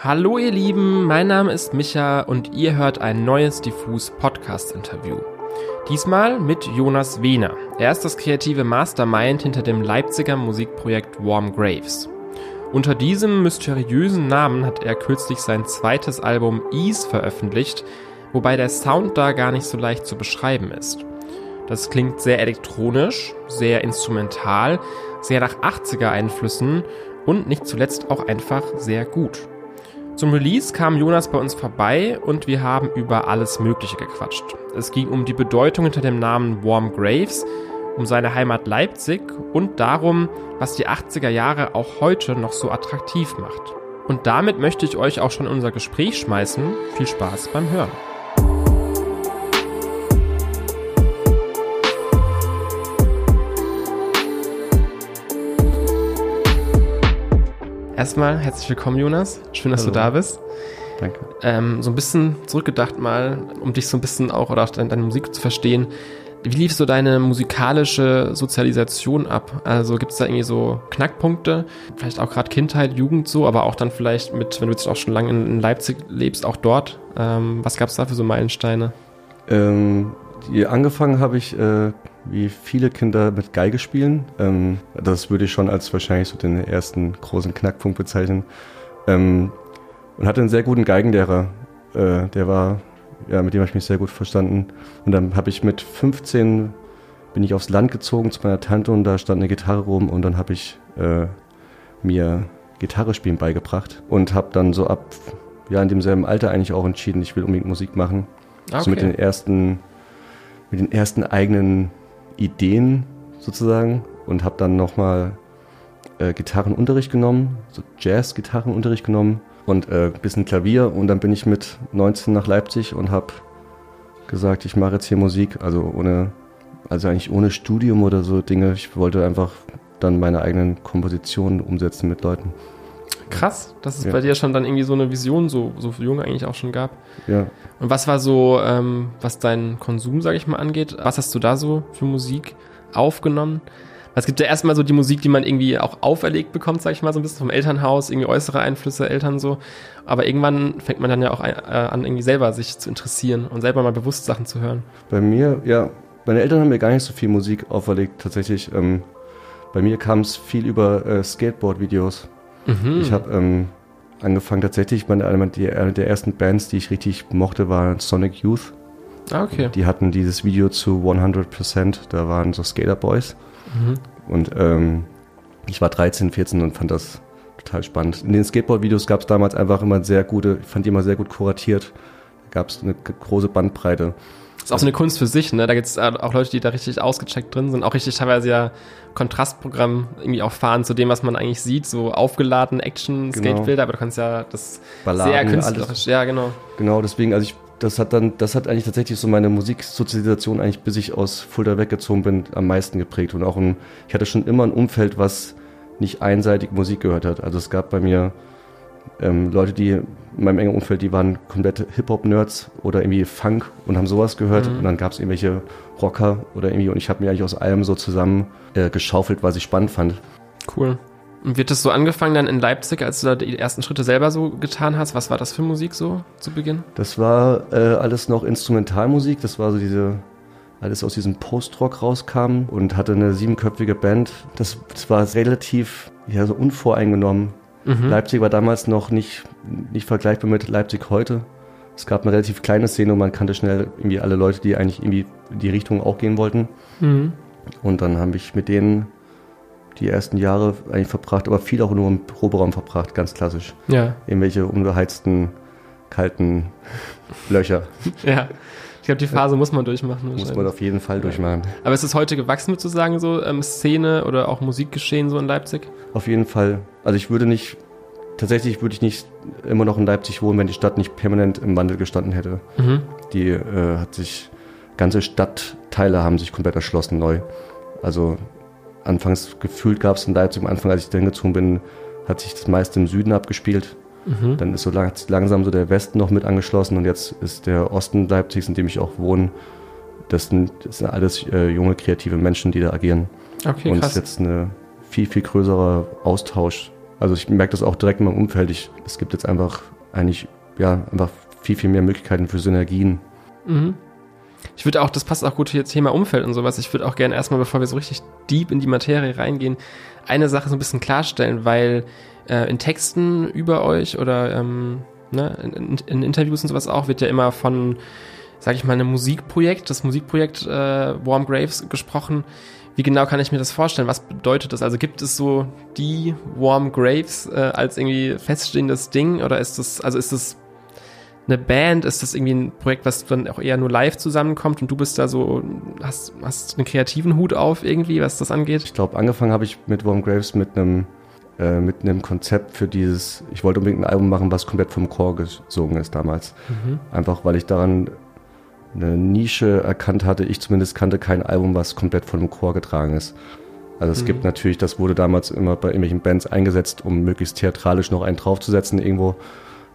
Hallo ihr Lieben, mein Name ist Micha und ihr hört ein neues Diffus Podcast Interview. Diesmal mit Jonas Wehner. Er ist das kreative Mastermind hinter dem Leipziger Musikprojekt Warm Graves. Unter diesem mysteriösen Namen hat er kürzlich sein zweites Album Ease veröffentlicht, wobei der Sound da gar nicht so leicht zu beschreiben ist. Das klingt sehr elektronisch, sehr instrumental, sehr nach 80er Einflüssen und nicht zuletzt auch einfach sehr gut. Zum Release kam Jonas bei uns vorbei und wir haben über alles Mögliche gequatscht. Es ging um die Bedeutung hinter dem Namen Warm Graves, um seine Heimat Leipzig und darum, was die 80er Jahre auch heute noch so attraktiv macht. Und damit möchte ich euch auch schon unser Gespräch schmeißen. Viel Spaß beim Hören. Erstmal herzlich willkommen, Jonas. Schön, dass Hallo. du da bist. Danke. Ähm, so ein bisschen zurückgedacht mal, um dich so ein bisschen auch oder auch deine, deine Musik zu verstehen. Wie lief so deine musikalische Sozialisation ab? Also gibt es da irgendwie so Knackpunkte? Vielleicht auch gerade Kindheit, Jugend so, aber auch dann vielleicht mit, wenn du jetzt auch schon lange in, Leipzig lebst, auch dort. Ähm, was gab es da für so Meilensteine? Ähm, die, angefangen habe ich äh, wie viele Kinder mit Geige spielen. Ähm, das würde ich schon als wahrscheinlich so den ersten großen Knackpunkt bezeichnen. Ähm, und hatte einen sehr guten Geigenlehrer. Äh, der war, ja, mit dem habe ich mich sehr gut verstanden. Und dann habe ich mit 15 bin ich aufs Land gezogen zu meiner Tante und da stand eine Gitarre rum und dann habe ich äh, mir Gitarre spielen beigebracht und habe dann so ab ja in demselben Alter eigentlich auch entschieden, ich will unbedingt Musik machen. Okay. So mit den ersten mit den ersten eigenen Ideen sozusagen und habe dann nochmal äh, Gitarrenunterricht genommen, so Jazz-Gitarrenunterricht genommen und äh, bisschen Klavier und dann bin ich mit 19 nach Leipzig und habe gesagt, ich mache jetzt hier Musik, also ohne, also eigentlich ohne Studium oder so Dinge. Ich wollte einfach dann meine eigenen Kompositionen umsetzen mit Leuten. Krass, dass es ja. bei dir schon dann irgendwie so eine Vision so, so jung eigentlich auch schon gab. Ja. Und was war so, ähm, was deinen Konsum, sage ich mal, angeht? Was hast du da so für Musik aufgenommen? Es gibt ja erstmal so die Musik, die man irgendwie auch auferlegt bekommt, sag ich mal, so ein bisschen vom Elternhaus, irgendwie äußere Einflüsse, Eltern so. Aber irgendwann fängt man dann ja auch äh, an, irgendwie selber sich zu interessieren und selber mal bewusst Sachen zu hören. Bei mir, ja, meine Eltern haben mir gar nicht so viel Musik auferlegt, tatsächlich. Ähm, bei mir kam es viel über äh, Skateboard-Videos. Mhm. Ich habe ähm, angefangen tatsächlich, meine, eine der ersten Bands, die ich richtig mochte, war Sonic Youth. Ah, okay. Die hatten dieses Video zu 100%, da waren so Skater Boys. Mhm. Und ähm, ich war 13, 14 und fand das total spannend. In den Skateboard-Videos gab es damals einfach immer sehr gute, ich fand die immer sehr gut kuratiert. Da gab es eine große Bandbreite ist auch so eine Kunst für sich, ne? Da gibt es auch Leute, die da richtig ausgecheckt drin sind, auch richtig teilweise ja Kontrastprogramm irgendwie auch fahren zu dem, was man eigentlich sieht, so aufgeladen Action, genau. Skatebilder, aber du kannst ja das Balladen, sehr künstlerisch, alles. ja genau. Genau, deswegen, also ich, das hat dann, das hat eigentlich tatsächlich so meine Musiksozialisation eigentlich, bis ich aus Fulda weggezogen bin, am meisten geprägt und auch ein, ich hatte schon immer ein Umfeld, was nicht einseitig Musik gehört hat. Also es gab bei mir ähm, Leute, die in meinem engen Umfeld, die waren komplette Hip-Hop-Nerds oder irgendwie Funk und haben sowas gehört. Mhm. Und dann gab es irgendwelche Rocker oder irgendwie und ich habe mir eigentlich aus allem so zusammen äh, geschaufelt, was ich spannend fand. Cool. Und wird das so angefangen dann in Leipzig, als du da die ersten Schritte selber so getan hast? Was war das für Musik so zu Beginn? Das war äh, alles noch Instrumentalmusik. Das war so diese alles aus diesem Post-Rock rauskam und hatte eine siebenköpfige Band. Das, das war relativ ja, so unvoreingenommen. Mhm. Leipzig war damals noch nicht, nicht vergleichbar mit Leipzig heute. Es gab eine relativ kleine Szene und man kannte schnell irgendwie alle Leute, die eigentlich irgendwie in die Richtung auch gehen wollten. Mhm. Und dann habe ich mit denen die ersten Jahre eigentlich verbracht, aber viel auch nur im Proberaum verbracht, ganz klassisch. Ja. Irgendwelche unbeheizten, kalten Löcher. ja. Ich glaube, die Phase muss man durchmachen. Muss man auf jeden Fall durchmachen. Aber ist es heute gewachsen, würdest du sagen, so ähm, Szene oder auch Musikgeschehen so in Leipzig? Auf jeden Fall. Also ich würde nicht, tatsächlich würde ich nicht immer noch in Leipzig wohnen, wenn die Stadt nicht permanent im Wandel gestanden hätte. Mhm. Die äh, hat sich, ganze Stadtteile haben sich komplett erschlossen neu. Also anfangs gefühlt gab es in Leipzig am Anfang, als ich da hingezogen bin, hat sich das meiste im Süden abgespielt. Mhm. Dann ist so lang, langsam so der Westen noch mit angeschlossen und jetzt ist der Osten Leipzigs, in dem ich auch wohne. Das sind, das sind alles äh, junge, kreative Menschen, die da agieren. Okay, und es ist jetzt ein viel, viel größerer Austausch Also ich merke das auch direkt in meinem Umfeld. Ich, es gibt jetzt einfach eigentlich, ja, einfach viel, viel mehr Möglichkeiten für Synergien. Mhm. Ich würde auch, das passt auch gut hier Thema Umfeld und sowas. Ich würde auch gerne erstmal, bevor wir so richtig deep in die Materie reingehen, eine Sache so ein bisschen klarstellen, weil äh, in Texten über euch oder ähm, ne, in, in, Interviews und sowas auch wird ja immer von, sag ich mal, einem Musikprojekt, das Musikprojekt äh, Warm Graves gesprochen. Wie genau kann ich mir das vorstellen? Was bedeutet das? Also gibt es so die Warm Graves äh, als irgendwie feststehendes Ding oder ist das, also ist das eine Band? Ist das irgendwie ein Projekt, was dann auch eher nur live zusammenkommt und du bist da so, hast, hast einen kreativen Hut auf irgendwie, was das angeht? Ich glaube, angefangen habe ich mit Warm Graves mit einem äh, mit einem Konzept für dieses, ich wollte unbedingt ein Album machen, was komplett vom Chor gesungen ist damals. Mhm. Einfach weil ich daran eine Nische erkannt hatte. Ich zumindest kannte kein Album, was komplett von einem Chor getragen ist. Also es mhm. gibt natürlich, das wurde damals immer bei irgendwelchen Bands eingesetzt, um möglichst theatralisch noch einen draufzusetzen irgendwo.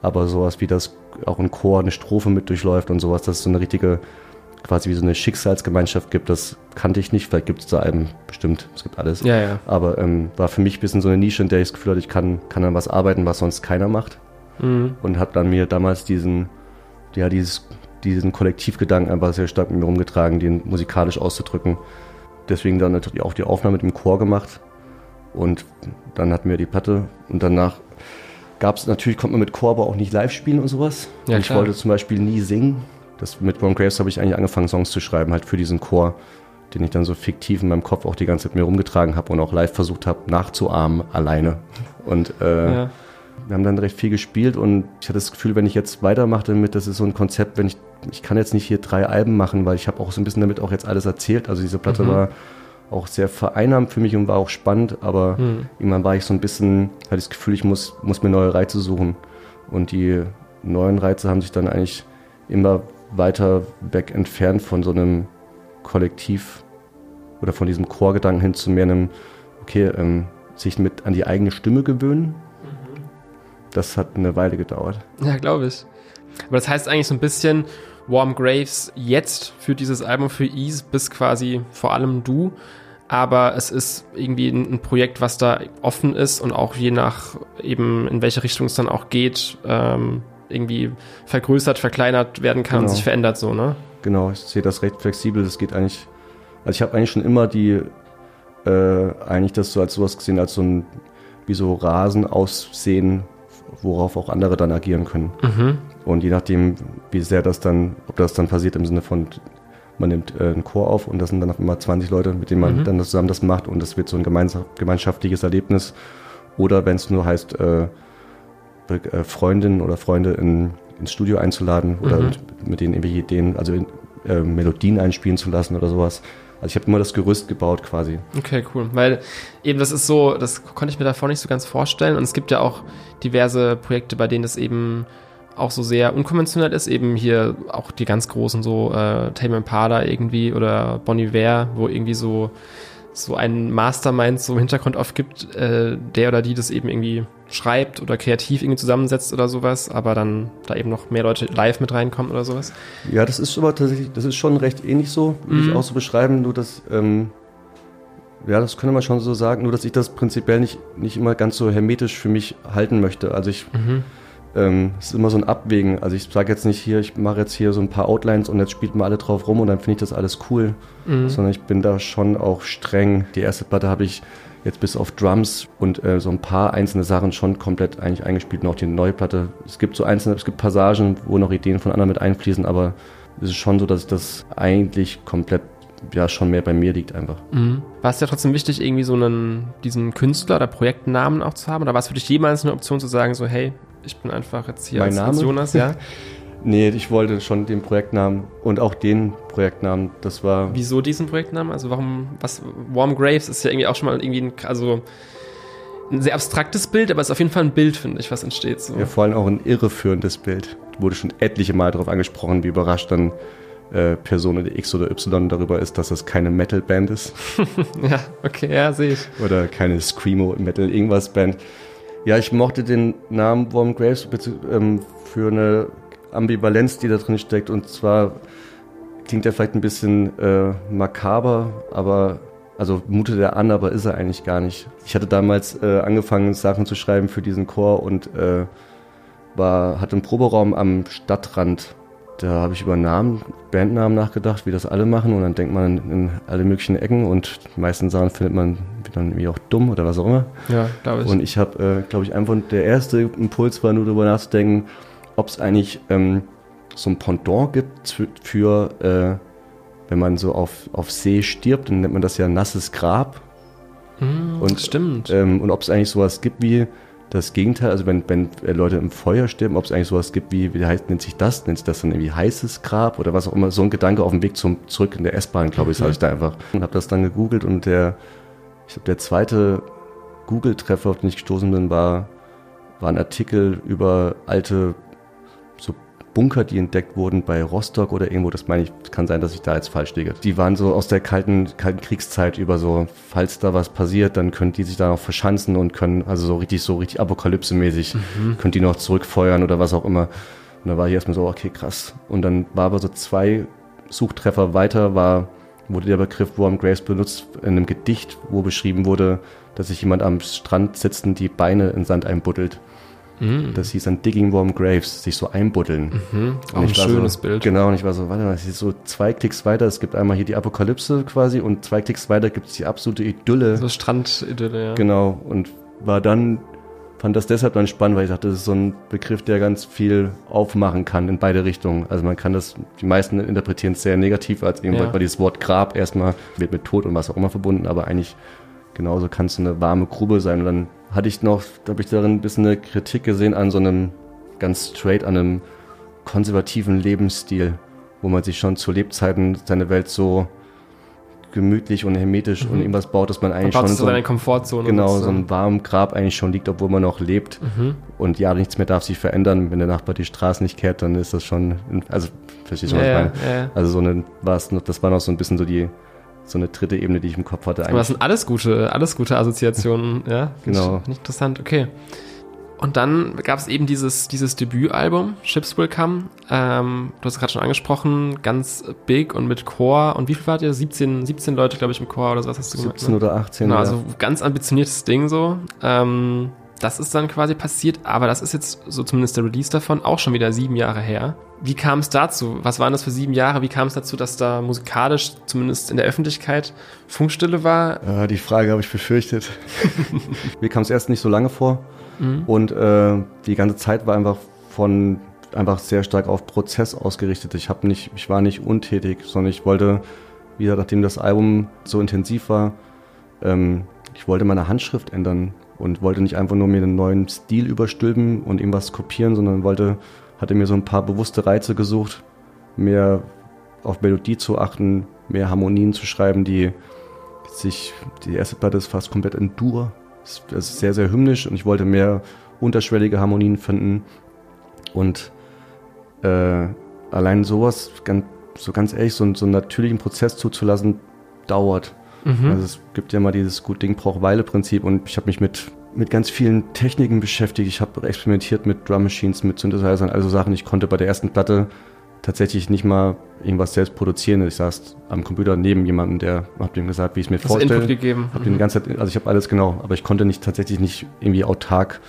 Aber sowas wie das auch ein Chor eine Strophe mit durchläuft und sowas, dass es so eine richtige, quasi wie so eine Schicksalsgemeinschaft gibt, das kannte ich nicht. Vielleicht gibt es da Alben, bestimmt, es gibt alles. Ja, ja. Aber ähm, war für mich ein bisschen so eine Nische, in der ich das Gefühl hatte, ich kann, kann an was arbeiten, was sonst keiner macht. Mhm. Und habe dann mir damals diesen, ja, dieses, diesen Kollektivgedanken einfach sehr stark mit mir rumgetragen, den musikalisch auszudrücken. Deswegen dann natürlich auch die Aufnahme mit dem Chor gemacht. Und dann hatten wir die Platte und danach gab es natürlich, konnte man mit Chor aber auch nicht live spielen und sowas. Ja, ich wollte zum Beispiel nie singen. Das, mit Ron Graves habe ich eigentlich angefangen, Songs zu schreiben, halt für diesen Chor, den ich dann so fiktiv in meinem Kopf auch die ganze Zeit mir rumgetragen habe und auch live versucht habe, nachzuahmen, alleine. Und äh, ja. wir haben dann recht viel gespielt und ich hatte das Gefühl, wenn ich jetzt weitermache damit, das ist so ein Konzept, wenn ich, ich kann jetzt nicht hier drei Alben machen, weil ich habe auch so ein bisschen damit auch jetzt alles erzählt. Also diese Platte mhm. war auch sehr vereinnahmt für mich und war auch spannend, aber mhm. irgendwann war ich so ein bisschen, hatte das Gefühl, ich muss, muss mir neue Reize suchen. Und die neuen Reize haben sich dann eigentlich immer weiter weg entfernt von so einem Kollektiv oder von diesem Chorgedanken hin zu mehr einem, okay, ähm, sich mit an die eigene Stimme gewöhnen. Mhm. Das hat eine Weile gedauert. Ja, glaube ich. Aber das heißt eigentlich so ein bisschen, Warm Graves jetzt für dieses Album für Ease bist quasi vor allem du aber es ist irgendwie ein, Projekt, was da offen ist und auch je nach eben in welche Richtung es dann auch geht, ähm, irgendwie vergrößert, verkleinert werden kann genau. und sich verändert so, ne? Genau, ich sehe das recht flexibel. Das geht eigentlich, also ich habe eigentlich schon immer die, äh, eigentlich das so als sowas gesehen, als so ein, wie so Rasen aussehen, worauf auch andere dann agieren können. Mhm. Und je nachdem, wie sehr das dann, ob das dann passiert im Sinne von man nimmt äh, einen Chor auf und das sind dann auf einmal 20 Leute, mit denen man mhm. dann zusammen das macht und das wird so ein gemeinschaftliches Erlebnis. Oder wenn es nur heißt, äh, Freundinnen oder Freunde in, ins Studio einzuladen oder mhm. mit, mit, denen irgendwelche Ideen, also in, äh, Melodien einspielen zu lassen oder sowas. Also ich habe immer das Gerüst gebaut quasi. Okay, cool. Weil eben das ist so, das konnte ich mir davor nicht so ganz vorstellen. Und es gibt ja auch diverse Projekte, bei denen das eben auch so sehr unkonventionell ist, eben hier auch die ganz großen so äh, Tame Impala irgendwie oder Bon Iver, wo irgendwie so so ein Mastermind so im Hintergrund oft gibt, äh, der oder die das eben irgendwie schreibt oder kreativ irgendwie zusammensetzt oder sowas, aber dann da eben noch mehr Leute live mit reinkommen oder sowas. Ja, das ist aber tatsächlich, das ist schon recht ähnlich so, würde mhm. ich auch so beschreiben, nur dass, ähm, ja, das könnte man schon so sagen, nur dass ich das prinzipiell nicht, nicht immer ganz so hermetisch für mich halten möchte. Also ich mhm ähm, es ist immer so ein Abwägen. Also ich sage jetzt nicht hier, ich mache jetzt hier so ein paar Outlines und jetzt spielt mal alle drauf rum und dann finde ich das alles cool. Mhm. Sondern ich bin da schon auch streng. Die erste Platte habe ich jetzt bis auf Drums und äh, so ein paar einzelne Sachen schon komplett eigentlich eingespielt und auch die neue Platte. Es gibt so einzelne, es gibt Passagen, wo noch Ideen von anderen mit einfließen, aber es ist schon so, dass das eigentlich komplett ja schon mehr bei mir liegt einfach. Mhm. War es ja trotzdem wichtig, irgendwie so einen, diesen Künstler oder Projektnamen auch zu haben? Oder war es für dich jemals eine Option zu sagen, so, hey, ich bin einfach jetzt hier mein als, Name? als Jonas, ja? nee, ich wollte schon den Projektnamen und auch den Projektnamen. Das war. Wieso diesen Projektnamen? Also warum, was, Warm Graves ist ja irgendwie auch schon mal irgendwie ein, also ein sehr abstraktes Bild, aber es ist auf jeden Fall ein Bild, finde ich, was entsteht. So. Ja, vor allem auch ein irreführendes Bild. Wurde schon etliche Mal darauf angesprochen, wie überrascht dann äh, Person X oder Y darüber ist, dass das keine Metal-Band ist. ja, okay, ja, sehe ich. Oder keine Screamo-Metal-Irgendwas-Band. Ja, ich mochte den Namen Warm Graves ähm, für eine Ambivalenz, die da drin steckt. Und zwar klingt er vielleicht ein bisschen äh, makaber, aber Also mutet er an, aber ist er eigentlich gar nicht. Ich hatte damals äh, angefangen, Sachen zu schreiben für diesen Chor und äh, war, hatte einen Proberaum am Stadtrand. Da habe ich über Namen, Bandnamen nachgedacht, wie das alle machen. Und dann denkt man in alle möglichen Ecken und die meisten Sachen findet man dann irgendwie auch dumm oder was auch immer. Ja, glaube ich. Und ich habe, äh, glaube ich, einfach der erste Impuls war nur darüber nachzudenken, ob es eigentlich ähm, so ein Pendant gibt für, äh, wenn man so auf, auf See stirbt, dann nennt man das ja nasses Grab. Mm, und, stimmt. Ähm, und ob es eigentlich sowas gibt wie das Gegenteil, also wenn, wenn Leute im Feuer sterben, ob es eigentlich sowas gibt wie, wie heißt, nennt sich das? Nennt sich das dann irgendwie heißes Grab oder was auch immer? So ein Gedanke auf dem Weg zum zurück in der S-Bahn, glaube ich, mhm. ich da einfach. Und habe das dann gegoogelt und der, ich glaube, der zweite Google-Treffer, auf den ich gestoßen bin, war, war ein Artikel über alte Bunker, die entdeckt wurden bei Rostock oder irgendwo, das meine ich, kann sein, dass ich da jetzt falsch liege. Die waren so aus der kalten, kalten Kriegszeit über so, falls da was passiert, dann können die sich da noch verschanzen und können, also so richtig, so richtig apokalypsemäßig, mhm. können die noch zurückfeuern oder was auch immer. Und da war ich erstmal so, okay, krass. Und dann war aber so zwei Suchtreffer weiter, war, wurde der Begriff Warm Graves benutzt in einem Gedicht, wo beschrieben wurde, dass sich jemand am Strand sitzend die Beine in Sand einbuddelt. Mhm. Das hieß dann Digging Warm Graves, sich so einbuddeln. Mhm. Auch ein schönes so, Bild. Genau, und ich war so, warte mal, es ist so zwei Klicks weiter, es gibt einmal hier die Apokalypse quasi und zwei Klicks weiter gibt es die absolute Idylle. So Strandidylle, ja. Genau, und war dann, fand das deshalb dann spannend, weil ich dachte, das ist so ein Begriff, der ganz viel aufmachen kann in beide Richtungen. Also man kann das, die meisten interpretieren es sehr negativ als irgendwann, ja. weil dieses Wort Grab erstmal wird mit Tod und was auch immer verbunden, aber eigentlich genauso kann es eine warme Grube sein und dann hatte ich noch, da habe ich darin ein bisschen eine Kritik gesehen an so einem ganz straight, an einem konservativen Lebensstil, wo man sich schon zu Lebzeiten seine Welt so gemütlich und hermetisch mhm. und irgendwas baut, dass man eigentlich schon so eine Komfortzone genau so ein warmen Grab eigentlich schon liegt, obwohl man noch lebt mhm. und ja nichts mehr darf sich verändern. Wenn der Nachbar die Straße nicht kehrt, dann ist das schon also verstehst du was ja, ich meine? Ja. Also so eine war es noch, das war noch so ein bisschen so die so eine dritte Ebene, die ich im Kopf hatte. Aber das sind alles gute, alles gute Assoziationen, ja. Genau. Nicht interessant, okay. Und dann gab es eben dieses, dieses Debütalbum, Ships Will Come. Ähm, du hast es gerade schon angesprochen, ganz big und mit Chor. Und wie viel wart ihr? 17, 17 Leute, glaube ich, im Chor oder so, was hast du gemacht? 17 oder 18. Genau, ja. also ganz ambitioniertes Ding so. Ähm, das ist dann quasi passiert, aber das ist jetzt so zumindest der Release davon auch schon wieder sieben Jahre her. Wie kam es dazu? Was waren das für sieben Jahre? Wie kam es dazu, dass da musikalisch, zumindest in der Öffentlichkeit, Funkstille war? Ja, die Frage habe ich befürchtet. Mir kam es erst nicht so lange vor mhm. und äh, die ganze Zeit war einfach von einfach sehr stark auf Prozess ausgerichtet. Ich habe nicht, ich war nicht untätig, sondern ich wollte wieder, nachdem das Album so intensiv war, ähm, ich wollte meine Handschrift ändern und wollte nicht einfach nur mir einen neuen Stil überstülpen und irgendwas kopieren, sondern wollte, hatte mir so ein paar bewusste Reize gesucht, mehr auf Melodie zu achten, mehr Harmonien zu schreiben, die sich, die erste Platte ist fast komplett in Dur, es ist sehr, sehr hymnisch und ich wollte mehr unterschwellige Harmonien finden und äh, allein sowas, ganz, so ganz ehrlich, so, so einen natürlichen Prozess zuzulassen, dauert. Mhm. Also es gibt ja mal dieses Gut Ding braucht Weile Prinzip und ich habe mich mit mit ganz vielen Techniken beschäftigt. Ich habe experimentiert mit Drum Machines, mit Synthesizern, also Sachen. Ich konnte bei der ersten Platte tatsächlich nicht mal irgendwas selbst produzieren. Ich saß am Computer neben jemandem, der hat ihm gesagt, wie ich es mir Hast vorstelle. Input gegeben. Hab mhm. ganze Zeit, also ich habe alles genau, aber ich konnte nicht tatsächlich nicht irgendwie autark.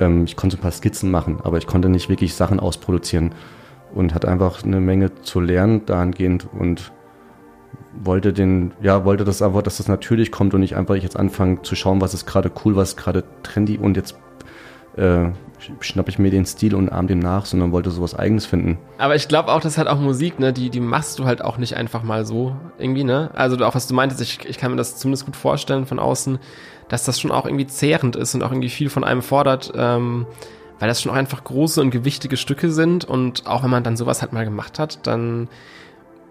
Ähm, ich konnte ein paar Skizzen machen, aber ich konnte nicht wirklich Sachen ausproduzieren und hatte einfach eine Menge zu lernen dahingehend und wollte den, ja, wollte das einfach, dass das natürlich kommt und nicht einfach jetzt anfangen zu schauen, was ist gerade cool, was ist gerade trendy und jetzt äh, schnapp ich mir den Stil und arm dem nach, sondern wollte sowas Eigenes finden. Aber ich glaube auch, das halt auch Musik, ne, die, die machst du halt auch nicht einfach mal so irgendwie, ne? Also auch was du meintest, ich, ich kann mir das zumindest gut vorstellen von außen, dass das schon auch irgendwie zehrend ist und auch irgendwie viel von einem fordert, ähm, weil das schon auch einfach große und gewichtige Stücke sind und auch wenn man dann sowas halt mal gemacht hat, dann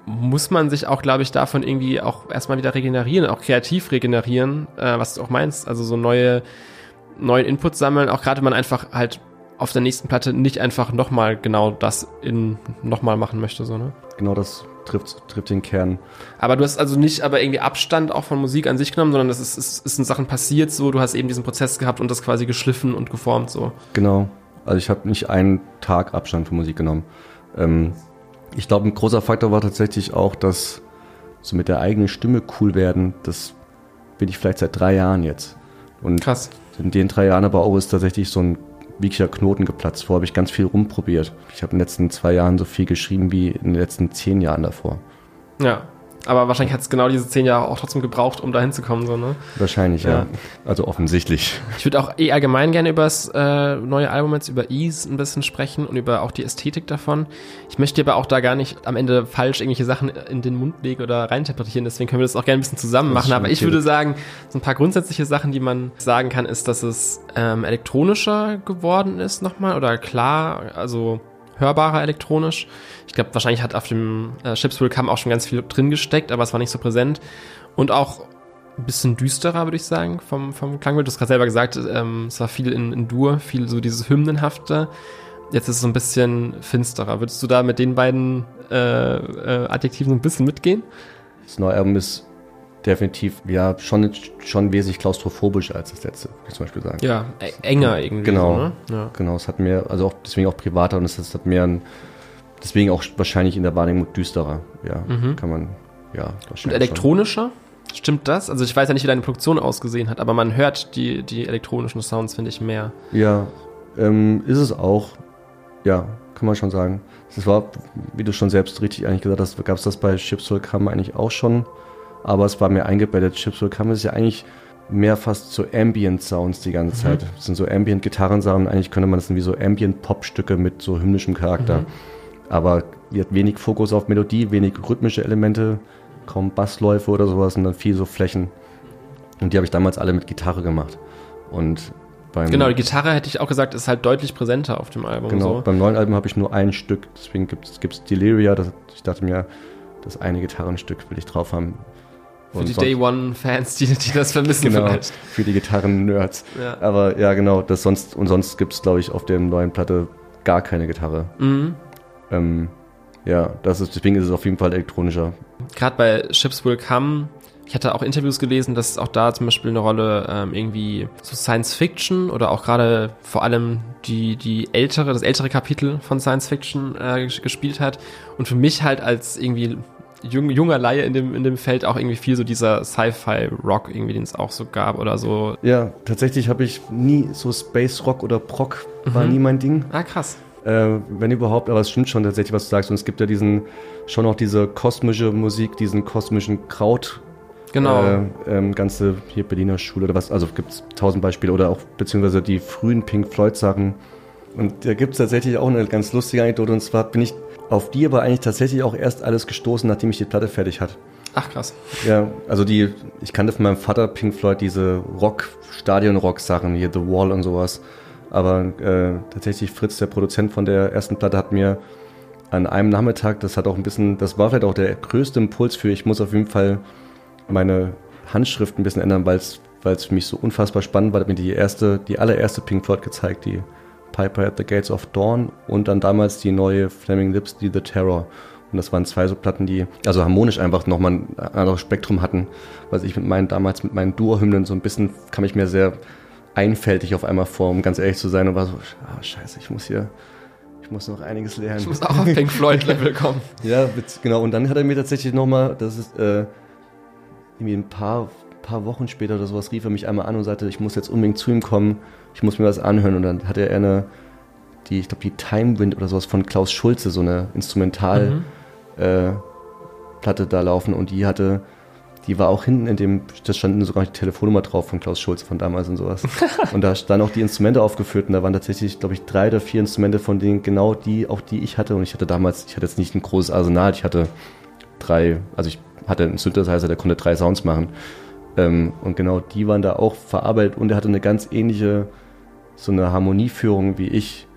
muss man sich auch, glaube ich, davon irgendwie auch erstmal wieder regenerieren, auch kreativ regenerieren, äh, was du auch meinst. Also so neue, neuen Input sammeln, auch gerade wenn man einfach halt auf der nächsten Platte nicht einfach nochmal genau das in nochmal machen möchte, so, ne? Genau das trifft, trifft den Kern. Aber du hast also nicht aber irgendwie Abstand auch von Musik an sich genommen, sondern das ist, ist, ist in Sachen passiert so, du hast eben diesen Prozess gehabt und das quasi geschliffen und geformt so. Genau. Also ich habe nicht einen Tag Abstand von Musik genommen. Ähm, ich glaube, ein großer Faktor war tatsächlich auch, dass so mit der eigenen Stimme cool werden, das bin ich vielleicht seit drei Jahren jetzt. Und Krass. in den drei Jahren aber auch ist tatsächlich so ein wirklicher Knoten geplatzt. Vorher habe ich ganz viel rumprobiert. Ich habe in den letzten zwei Jahren so viel geschrieben wie in den letzten zehn Jahren davor. Ja. Aber wahrscheinlich hat es genau diese zehn Jahre auch trotzdem gebraucht, um da hinzukommen, so, ne? Wahrscheinlich, ja. Ja. Also offensichtlich. Ich würde auch eh allgemein gerne über das äh, neue Album jetzt, über Ease ein bisschen sprechen und über auch die Ästhetik davon. Ich möchte aber auch da gar nicht am Ende falsch irgendwelche Sachen in den Mund legen oder reininterpretieren, deswegen können wir das auch gerne ein bisschen zusammen machen. Aber ich würde sagen, so ein paar grundsätzliche Sachen, die man sagen kann, ist, dass es ähm, elektronischer geworden ist nochmal oder klar, also hörbarer elektronisch. Ich glaube, wahrscheinlich hat auf dem äh, Chips Will auch schon ganz viel drin gesteckt, aber es war nicht so präsent. Und auch ein bisschen düsterer, würde ich sagen, vom, vom Klangbild. Du hast gerade selber gesagt, ähm, es war viel in, in Dur, viel so dieses Hymnenhafte. Jetzt ist es so ein bisschen finsterer. Würdest du da mit den beiden äh, äh, Adjektiven so ein bisschen mitgehen? Das neue Album ist definitiv ja schon, schon wesentlich klaustrophobisch als das letzte, würde ich zum Beispiel sagen. Ja, e- enger irgendwie. Genau. So, ne? ja. Genau, es hat mehr, also auch deswegen auch privater und es hat mehr ein, deswegen auch wahrscheinlich in der Wahrnehmung düsterer. Ja, kann man, ja, Und wahrscheinlich. elektronischer? Stimmt das? Also ich weiß ja nicht, wie deine Produktion ausgesehen hat, aber man hört die, die elektronischen Sounds, finde ich, mehr. Schon. Ja, ähm, ist es auch. Ja, kann man schon sagen. Das war, wie du schon selbst richtig eigentlich gesagt hast, gab es das bei Chips Will Come eigentlich auch schon, aber es war mehr eingebettet. Chips Will Come ist ja eigentlich mehr fast so Ambient-Sounds die ganze Zeit. Das sind so Ambient-Gitarrensound. Eigentlich könnte man das wie so Ambient-Pop-Stücke mit so hymnischem Charakter. Aber die hat wenig Fokus auf Melodie, wenig rhythmische Elemente, kaum Bassläufe oder sowas und dann viel so Flächen. Und die habe ich damals alle mit Gitarre gemacht. Und Genau, die Gitarre hätte ich auch gesagt, ist halt deutlich präsenter auf dem Album. genau, So. beim neuen Album habe ich nur ein Stück, deswegen gibt es Deliria. Das, ich dachte mir, das eine Gitarrenstück will ich drauf haben. Für die Day One-Fans, die, die das vermissen Genau, vielleicht. für die Gitarren-Nerds. Ja. Aber ja, genau, das sonst, und sonst gibt es, glaube ich, auf der neuen Platte gar keine Gitarre. Mhm. Ähm, ja, das ist, deswegen ist es auf jeden Fall elektronischer. Gerade bei Ships Will Come, ich hatte auch Interviews gelesen, dass auch da zum Beispiel eine Rolle ähm, irgendwie so Science Fiction oder auch gerade vor allem die, die ältere, das ältere Kapitel von Science Fiction äh, ges- gespielt hat. Und für mich halt als irgendwie jung, junger Laie in dem, in dem Feld auch irgendwie viel so dieser Sci-Fi-Rock irgendwie, den es auch so gab oder so. Ja, tatsächlich habe ich nie so Space Rock oder Proc war Mhm. nie mein Ding. Ah, krass. Äh, wenn überhaupt, aber es stimmt schon tatsächlich, was du sagst. Und es gibt ja diesen, schon auch diese kosmische Musik, diesen kosmischen Kraut. Genau. Äh, ähm, ganze hier Berliner Schule oder was, also gibt es tausend Beispiele oder auch beziehungsweise die frühen Pink Floyd Sachen. Und da gibt es tatsächlich auch eine ganz lustige Anekdote und zwar bin ich auf die aber eigentlich tatsächlich auch erst alles gestoßen, nachdem ich die Platte fertig hatte. Ach, krass. Ja, also die, ich kannte von meinem Vater Pink Floyd diese Rock, Stadion-Rock-Sachen, hier The Wall und sowas. Aber äh, tatsächlich Fritz, der Produzent von der ersten Platte, hat mir an einem Nachmittag, das hat auch ein bisschen, das war vielleicht auch der größte Impuls für, ich muss auf jeden Fall meine Handschrift ein bisschen ändern, weil es weil es für mich so unfassbar spannend war, hat mir die erste, die allererste Pink Floyd gezeigt, die Piper at the Gates of Dawn und dann damals die neue Flaming Lips, die The Terror. Und das waren zwei so Platten, die also harmonisch einfach nochmal ein anderes Spektrum hatten, was ich mit meinen damals mit meinen Dur-Hymnen so ein bisschen kam ich mir sehr einfältig auf einmal vor, um ganz ehrlich zu sein und war so, ah, scheiße, ich muss hier, ich muss noch einiges lernen. Ich muss auch auf Pink Floyd-Level kommen. Ja, genau. Und dann hat er mir tatsächlich nochmal, das ist äh, irgendwie ein paar, paar Wochen später oder sowas, rief er mich einmal an und sagte, ich muss jetzt unbedingt zu ihm kommen, ich muss mir was anhören. Und dann hatte er eine, die, ich glaube, die Time Wind oder sowas von Klaus Schulze, so eine Instrumental äh, Platte da laufen und die hatte, die war auch hinten in dem, da stand sogar die Telefonnummer drauf von Klaus Schulze von damals und sowas. und da standen auch die Instrumente aufgeführt und da waren tatsächlich, glaube ich, drei oder vier Instrumente von denen genau die, auch die ich hatte. Und ich hatte damals, ich hatte jetzt nicht ein großes Arsenal, ich hatte drei, also ich hatte einen Synthesizer, der konnte drei Sounds machen. Ähm, und genau die waren da auch verarbeitet und er hatte eine ganz ähnliche, so eine Harmonieführung wie ich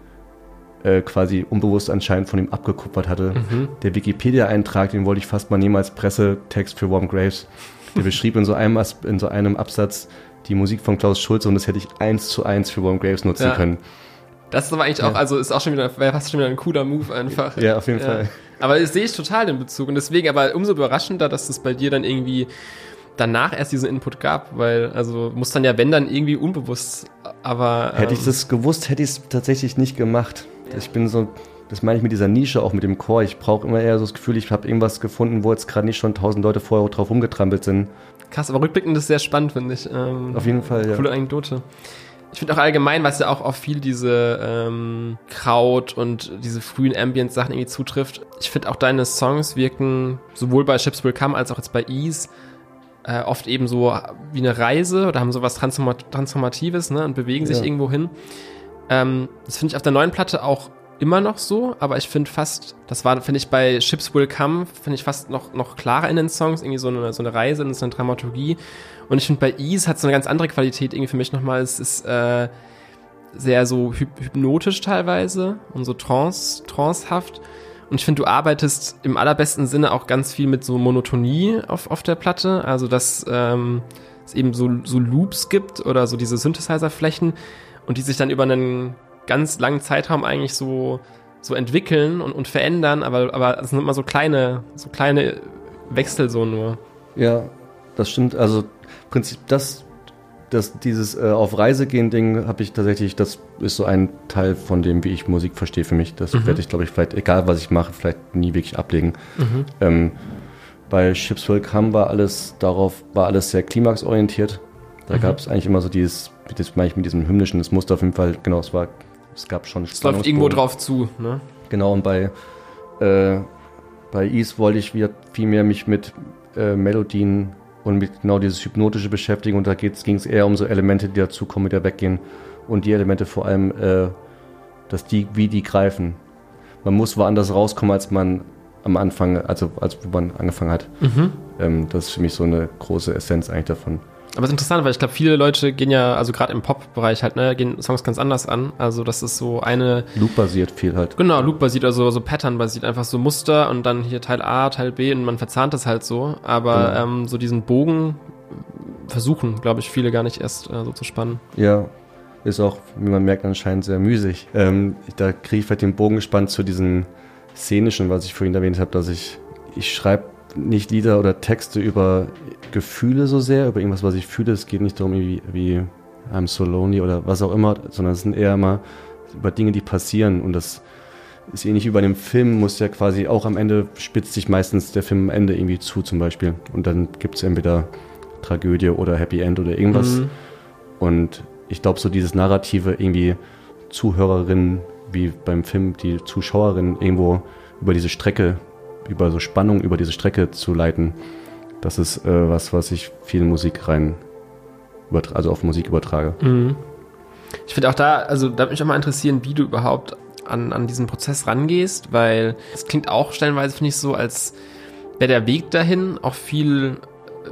äh, quasi unbewusst anscheinend von ihm abgekupfert hatte. Mhm. Der Wikipedia-Eintrag, den wollte ich fast mal nehmen als Pressetext für Warm Graves. Der beschrieb in so einem, in so einem Absatz die Musik von Klaus Schulze und das hätte ich eins zu eins für Warm Graves nutzen Ja. können. Das ist aber eigentlich auch, also ist auch schon wieder, wäre fast schon wieder ein cooler Move einfach. Ja, auf jeden Fall. Aber das sehe ich total den Bezug. Und deswegen, aber umso überraschender, dass es bei dir dann irgendwie danach erst diesen Input gab, weil, also muss dann ja, wenn dann irgendwie unbewusst, aber. Hätte ich ähm, das gewusst, hätte ich es tatsächlich nicht gemacht. Ich bin so, das meine ich mit dieser Nische, auch mit dem Chor. Ich brauche immer eher so das Gefühl, ich habe irgendwas gefunden, wo jetzt gerade nicht schon tausend Leute vorher drauf rumgetrampelt sind. Krass, aber rückblickend ist sehr spannend, finde ich. Ähm, Auf jeden Fall, ja. Coole Anekdote. Ich finde auch allgemein, was ja auch auf viel diese ähm, Kraut und diese frühen Ambient-Sachen irgendwie zutrifft. Ich finde auch deine Songs wirken sowohl bei Ships Will Come als auch jetzt bei Ease äh, oft eben so wie eine Reise oder haben so was Transformat Transformatives ne, und bewegen sich ja. irgendwo hin. Ähm, das finde ich auf der neuen Platte auch immer noch so, aber ich finde fast, das war, finde ich, bei Ships Will Come, finde ich fast noch, noch klarer in den Songs, irgendwie so eine, so eine Reise in so eine Dramaturgie. Und ich finde, bei Ease hat so eine ganz andere Qualität irgendwie für mich nochmal. Es ist äh, sehr so hyp hypnotisch teilweise und so trance, trancehaft. Und ich finde, du arbeitest im allerbesten Sinne auch ganz viel mit so Monotonie auf, auf der Platte. Also, dass ähm, es eben so, so Loops gibt oder so diese Synthesizer-Flächen und die sich dann über einen ganz langen Zeitraum eigentlich so, so entwickeln und, und verändern, aber, aber es sind immer so kleine, so kleine Wechsel so nur. Ja, das stimmt. Also Prinzip, das, das dieses äh, auf Reise gehen Ding habe ich tatsächlich, das ist so ein Teil von dem, wie ich Musik verstehe für mich. Das mhm. werde ich, glaube ich, vielleicht, egal was ich mache, vielleicht nie wirklich ablegen. Mhm. Ähm, bei Ships Will Come war alles darauf, war alles sehr klimaxorientiert. Da mhm. gab es eigentlich immer so dieses, das meine ich mit diesem hymnischen, das musste auf jeden Fall, genau, es war, es gab schon Es läuft irgendwo drauf zu, ne? Genau, und bei, äh, bei Ease wollte ich wieder viel mehr mich mit äh, Melodien und mit genau dieses hypnotische beschäftigen. Und da ging es eher um so Elemente, die dazukommen, die da weggehen. Und die Elemente vor allem, äh, dass die, wie die greifen. Man muss woanders rauskommen, als man am Anfang, also als wo man angefangen hat. Mhm. Ähm, das ist für mich so eine große Essenz eigentlich davon. Aber es ist interessant, weil ich glaube, viele Leute gehen ja, also gerade im Pop-Bereich halt, ne, gehen Songs ganz anders an. Also das ist so eine. Loop-basiert viel halt. Genau, Loop-basiert, also so Pattern-basiert, einfach so Muster und dann hier Teil A, Teil B und man verzahnt das halt so. Aber genau. ähm, so diesen Bogen versuchen, glaube ich, viele gar nicht erst äh, so zu spannen. Ja, ist auch, wie man merkt, anscheinend sehr müßig. Ähm, da kriege ich halt den Bogen gespannt zu diesen szenischen, was ich vorhin erwähnt habe, dass ich, ich schreibe nicht Lieder oder Texte über Gefühle so sehr, über irgendwas, was ich fühle. Es geht nicht darum, wie, wie I'm so lonely oder was auch immer, sondern es sind eher immer über Dinge, die passieren. Und das ist ähnlich wie bei einem Film, muss ja quasi auch am Ende spitzt sich meistens der Film am Ende irgendwie zu, zum Beispiel. Und dann gibt es entweder Tragödie oder Happy End oder irgendwas. Mhm. Und ich glaube, so dieses Narrative irgendwie Zuhörerinnen, wie beim Film die Zuschauerinnen irgendwo über diese Strecke über so Spannung über diese Strecke zu leiten, das ist äh, was, was ich viel Musik rein, also auf Musik übertrage. Mhm. Ich finde auch da, also da würde mich auch mal interessieren, wie du überhaupt an, an diesen Prozess rangehst, weil es klingt auch stellenweise, finde ich, so, als wäre der Weg dahin auch viel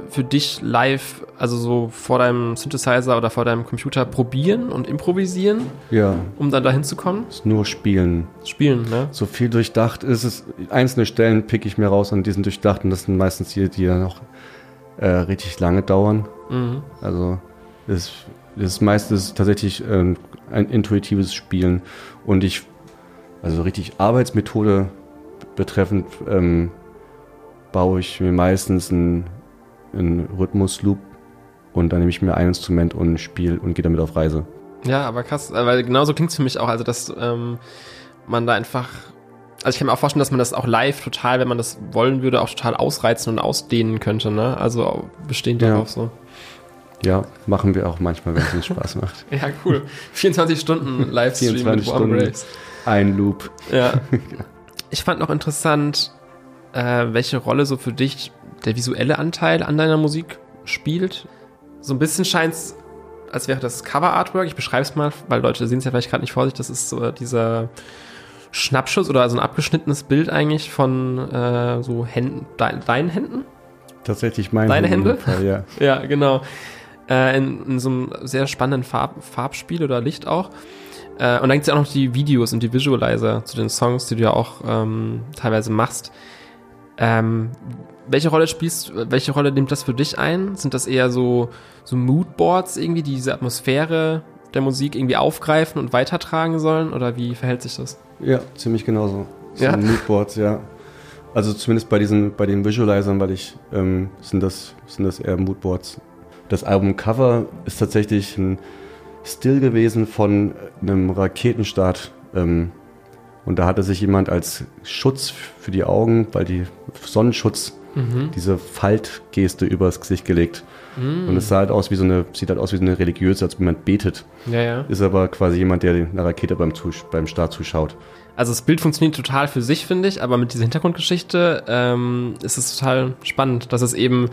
für dich live, also so vor deinem Synthesizer oder vor deinem Computer probieren und improvisieren? Ja. Um dann dahin zu kommen? Ist nur Spielen. Spielen, ne? So viel durchdacht ist es. Einzelne Stellen pick ich mir raus und die sind durchdacht und das sind meistens die, die ja noch äh, richtig lange dauern. Mhm. Also das, das meiste ist tatsächlich äh, ein intuitives Spielen und ich, also richtig Arbeitsmethode betreffend, ähm, baue ich mir meistens ein in Rhythmusloop und dann nehme ich mir ein Instrument und spiele und gehe damit auf Reise. Ja, aber krass, weil genauso klingt es für mich auch, also dass ähm, man da einfach, also ich kann mir auch vorstellen, dass man das auch live total, wenn man das wollen würde, auch total ausreizen und ausdehnen könnte, ne? Also bestehend ja. darauf so. Ja, machen wir auch manchmal, wenn es uns Spaß macht. ja, cool. 24 Stunden Livestream 24 mit Stunden, ein Loop. Ja. Ich fand noch interessant, äh, welche Rolle so für dich der visuelle Anteil an deiner Musik spielt. So ein bisschen scheint es, als wäre das Cover-Artwork. Ich beschreibe es mal, weil Leute sehen es ja vielleicht gerade nicht vor sich. Das ist so dieser Schnappschuss oder so ein abgeschnittenes Bild eigentlich von äh, so Händen, de deinen Händen. Tatsächlich meine Deine Hände? Fall, ja. ja, genau. Äh, in, in, so einem sehr spannenden Farb, Farbspiel oder Licht auch. Äh, und dann gibt es ja auch noch die Videos und die Visualizer zu den Songs, die du ja auch ähm, teilweise machst. Ähm, welche Rolle spielst, welche Rolle nimmt das für dich ein? Sind das eher so, so Moodboards irgendwie, die diese Atmosphäre der Musik irgendwie aufgreifen und weitertragen sollen? Oder wie verhält sich das? Ja, ziemlich genauso. So ja. Moodboards, ja. Also zumindest bei diesen, bei den Visualizern, weil ich, ähm, sind das, sind das eher Moodboards. Das Albumcover ist tatsächlich ein Still gewesen von einem Raketenstart. Ähm, Und da hatte sich jemand als Schutz für die Augen, weil die Sonnenschutz, mhm. diese Faltgeste übers Gesicht gelegt. Mhm. Und es sah halt aus wie so eine, sieht halt aus wie so eine religiöse, als wenn man betet. Ja, ja. Ist aber quasi jemand, der einer Rakete beim, beim Start zuschaut. Also das Bild funktioniert total für sich, finde ich, aber mit dieser Hintergrundgeschichte ähm, ist es total spannend, dass es eben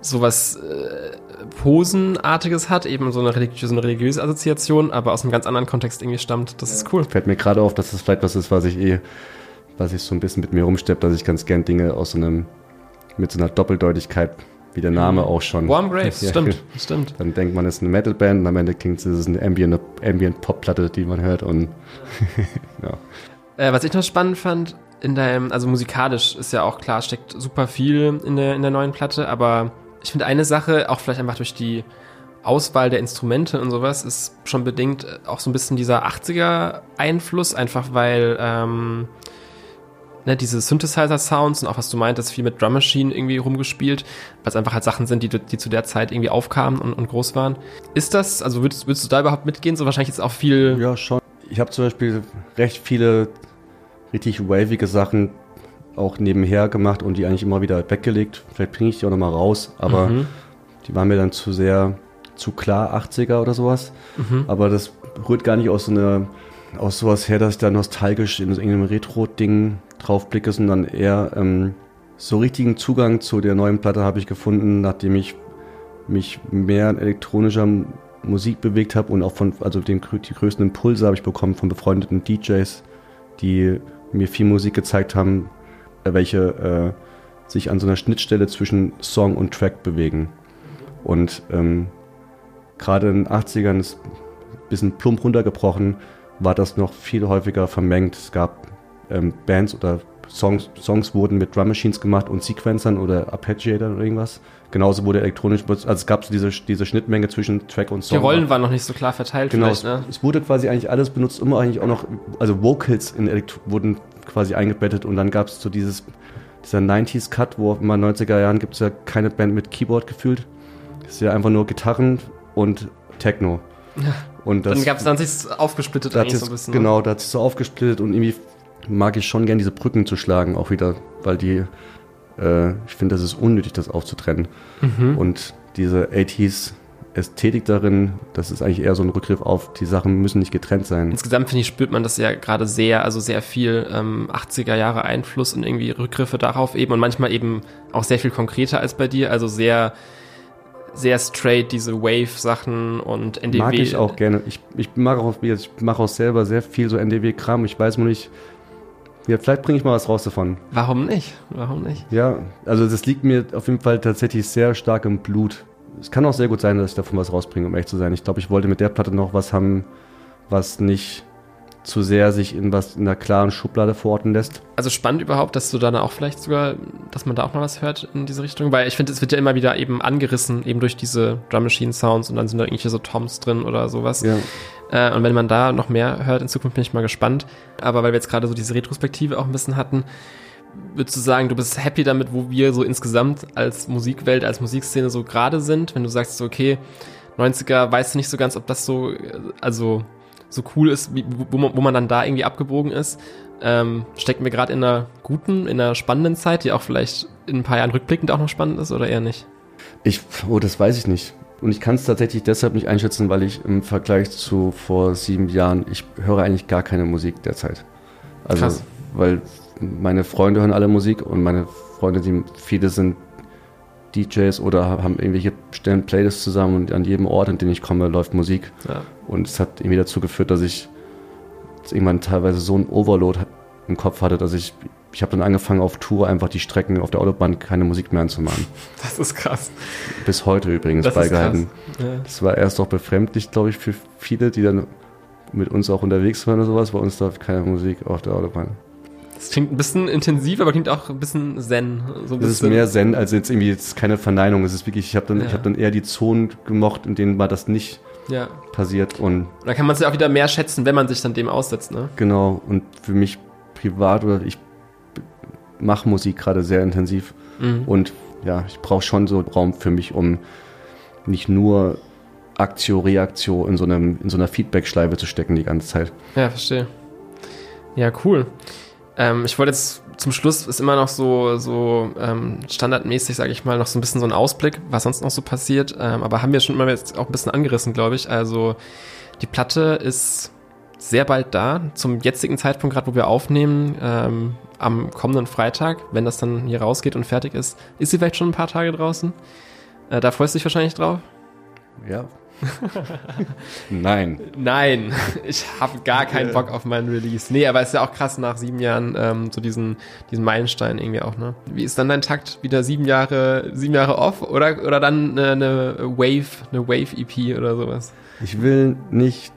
sowas äh, Posenartiges hat, eben so eine religiöse, eine religiöse Assoziation, aber aus einem ganz anderen Kontext irgendwie stammt. Das ist cool. Fällt mir gerade auf, dass das vielleicht was ist, was ich eh, was ich so ein bisschen mit mir rumsteppe, dass ich ganz gern Dinge aus so einem, mit so einer Doppeldeutigkeit, wie der Name mhm. auch schon. Warm Graves, ja, stimmt, stimmt. Dann denkt man, es ist eine Metalband und am Ende klingt es, ist eine Ambient, Ambient die man hört und ja. Äh, was ich noch spannend fand, in deinem, also musikalisch ist ja auch klar, steckt super viel in der, in der neuen Platte, aber ich finde eine Sache, auch vielleicht einfach durch die Auswahl der Instrumente und sowas, ist schon bedingt auch so ein bisschen dieser 80er-Einfluss, einfach weil ähm, ne, diese Synthesizer-Sounds und auch was du meintest, viel mit Drum Machine irgendwie rumgespielt, weil es einfach halt Sachen sind, die, die zu der Zeit irgendwie aufkamen und, und groß waren. Ist das, also würdest, würdest du da überhaupt mitgehen? So wahrscheinlich jetzt auch viel. Ja, schon. Ich habe zum Beispiel recht viele richtig wavige Sachen auch nebenher gemacht und die eigentlich immer wieder weggelegt. Vielleicht bringe ich die auch nochmal raus, aber mhm. die waren mir dann zu sehr, zu klar 80er oder sowas. Mhm. Aber das rührt gar nicht aus so einer, aus sowas her, dass ich da nostalgisch in irgendeinem Retro-Ding drauf blicke, sondern eher ähm, so richtigen Zugang zu der neuen Platte habe ich gefunden, nachdem ich mich mehr in elektronischer Musik bewegt habe und auch von, also den, die größten Impulse habe ich bekommen von befreundeten DJs, die mir viel Musik gezeigt haben, welche äh, sich an so einer Schnittstelle zwischen Song und Track bewegen. Und ähm, gerade in den 80ern ist ein bisschen plump runtergebrochen, war das noch viel häufiger vermengt. Es gab ähm, Bands oder Songs, Songs wurden mit Drum Machines gemacht und Sequencern oder Arpeggiator oder irgendwas. Genauso wurde elektronisch, also es gab so diese, diese Schnittmenge zwischen Track und Song. Die Rollen waren noch nicht so klar verteilt. Genau, ne? es wurde quasi eigentlich alles benutzt, immer eigentlich auch noch, also Vocals in Elektro wurden quasi eingebettet und dann gab es so dieses, dieser 90s Cut, wo immer in den 90er Jahren gibt es ja keine Band mit Keyboard gefühlt. Es ist ja einfach nur Gitarren und Techno. Ja. Und das, dann gab es dann sich aufgesplittet eigentlich so ein bisschen. Ne? Genau, da hat sich so aufgesplittet und irgendwie mag ich schon gern diese Brücken zu schlagen, auch wieder, weil die, äh, ich finde, das ist unnötig, das aufzutrennen. Mhm. Und diese 80s Ästhetik darin, das ist eigentlich eher so ein Rückgriff auf, die Sachen müssen nicht getrennt sein. Insgesamt finde ich, spürt man das ja gerade sehr, also sehr viel ähm, 80er Jahre Einfluss und irgendwie Rückgriffe darauf eben und manchmal eben auch sehr viel konkreter als bei dir, also sehr sehr straight diese Wave-Sachen und NDW. Mag ich auch gerne. Ich, ich mache auch, ich mache auch selber sehr viel so NDW-Kram. Ich weiß nur nicht, ja, vielleicht bringe ich mal was raus davon. Warum nicht? Warum nicht? Ja, also das liegt mir auf jeden Fall tatsächlich sehr stark im Blut. Es kann auch sehr gut sein, dass ich davon was rausbringe, um echt zu sein. Ich glaube, ich wollte mit der Platte noch was haben, was nicht zu sehr sich in was in einer klaren Schublade verorten lässt. Also spannend überhaupt, dass du dann auch vielleicht sogar, dass man da auch mal was hört in diese Richtung, weil ich finde, es wird ja immer wieder eben angerissen, eben durch diese Drum Machine Sounds und dann sind da irgendwelche so Toms drin oder sowas. Ja. Äh, und wenn man da noch mehr hört in Zukunft, bin ich mal gespannt. Aber weil wir jetzt gerade so diese Retrospektive auch ein bisschen hatten, würdest du sagen, du bist happy damit, wo wir so insgesamt als Musikwelt, als Musikszene so gerade sind? Wenn du sagst, so, okay, 90er, weißt du nicht so ganz, ob das so, also so cool ist, wie, wo, man, wo man dann da irgendwie abgebogen ist. Ähm, stecken wir gerade in einer guten, in einer spannenden Zeit, die auch vielleicht in ein paar Jahren rückblickend auch noch spannend ist oder eher nicht? Ich, oh, das weiß ich nicht. Und ich kann es tatsächlich deshalb nicht einschätzen, weil ich im Vergleich zu vor sieben Jahren, ich höre eigentlich gar keine Musik derzeit. Also, Krass. weil meine Freunde hören alle Musik und meine Freunde, die viele sind DJs oder haben irgendwelche stellen Playlists zusammen und an jedem Ort, an den ich komme, läuft Musik. Ja. Und es hat irgendwie dazu geführt, dass ich irgendwann teilweise so einen Overload im Kopf hatte, dass ich, ich habe dann angefangen auf Tour einfach die Strecken auf der Autobahn keine Musik mehr anzumachen. Das ist krass. Bis heute übrigens das beigehalten. Ja. Das war erst auch befremdlich, glaube ich, für viele, die dann mit uns auch unterwegs waren oder sowas. Bei uns läuft keine Musik auf der Autobahn. Das klingt ein bisschen intensiv, aber klingt auch ein bisschen Zen. So ein das ist mehr Zen, als jetzt irgendwie jetzt keine Verneinung. Es ist wirklich, ich habe dann, ja. hab dann eher die Zonen gemocht, in denen war das nicht ja. passiert. Und da kann man es ja auch wieder mehr schätzen, wenn man sich dann dem aussetzt, ne? Genau. Und für mich privat oder ich mache Musik gerade sehr intensiv. Mhm. Und ja, ich brauche schon so Raum für mich, um nicht nur Aktio, Reaktio in so, einem, in so einer Feedback-Schleife zu stecken die ganze Zeit. Ja, verstehe. Ja, cool. Ähm, ich wollte jetzt zum Schluss ist immer noch so, so ähm, standardmäßig, sage ich mal, noch so ein bisschen so ein Ausblick, was sonst noch so passiert. Ähm, aber haben wir schon mal jetzt auch ein bisschen angerissen, glaube ich. Also die Platte ist sehr bald da. Zum jetzigen Zeitpunkt, gerade wo wir aufnehmen, ähm, am kommenden Freitag, wenn das dann hier rausgeht und fertig ist, ist sie vielleicht schon ein paar Tage draußen. Äh, da freust du dich wahrscheinlich drauf. Ja, Nein. Nein, ich habe gar keinen Bock auf meinen Release. Nee, aber es ist ja auch krass nach sieben Jahren ähm, so diesen, diesen Meilenstein irgendwie auch, ne? Wie ist dann dein Takt? Wieder sieben Jahre, sieben Jahre off oder, oder dann eine, eine Wave, eine Wave-EP oder sowas? Ich will nicht,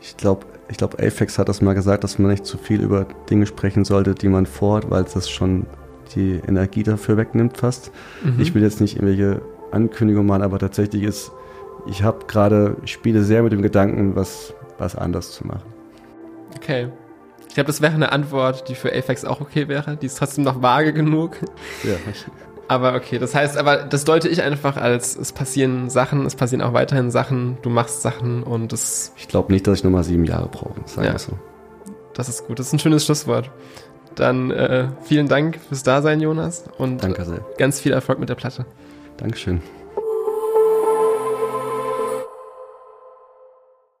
ich glaube, ich glaube, Apex hat das mal gesagt, dass man nicht zu viel über Dinge sprechen sollte, die man vorhat, weil das schon die Energie dafür wegnimmt fast. Mhm. Ich will jetzt nicht irgendwelche Ankündigungen machen, aber tatsächlich ist ich habe gerade, spiele sehr mit dem Gedanken, was, was anders zu machen. Okay. Ich glaube, das wäre eine Antwort, die für Apex auch okay wäre. Die ist trotzdem noch vage genug. Ja. Aber okay, das heißt, aber das deute ich einfach als, es passieren Sachen, es passieren auch weiterhin Sachen, du machst Sachen und es. Ich glaube nicht, dass ich nochmal sieben Jahre brauche, sagen ja. so. Das ist gut, das ist ein schönes Schlusswort. Dann äh, vielen Dank fürs Dasein, Jonas. Und Danke sehr. ganz viel Erfolg mit der Platte. Dankeschön.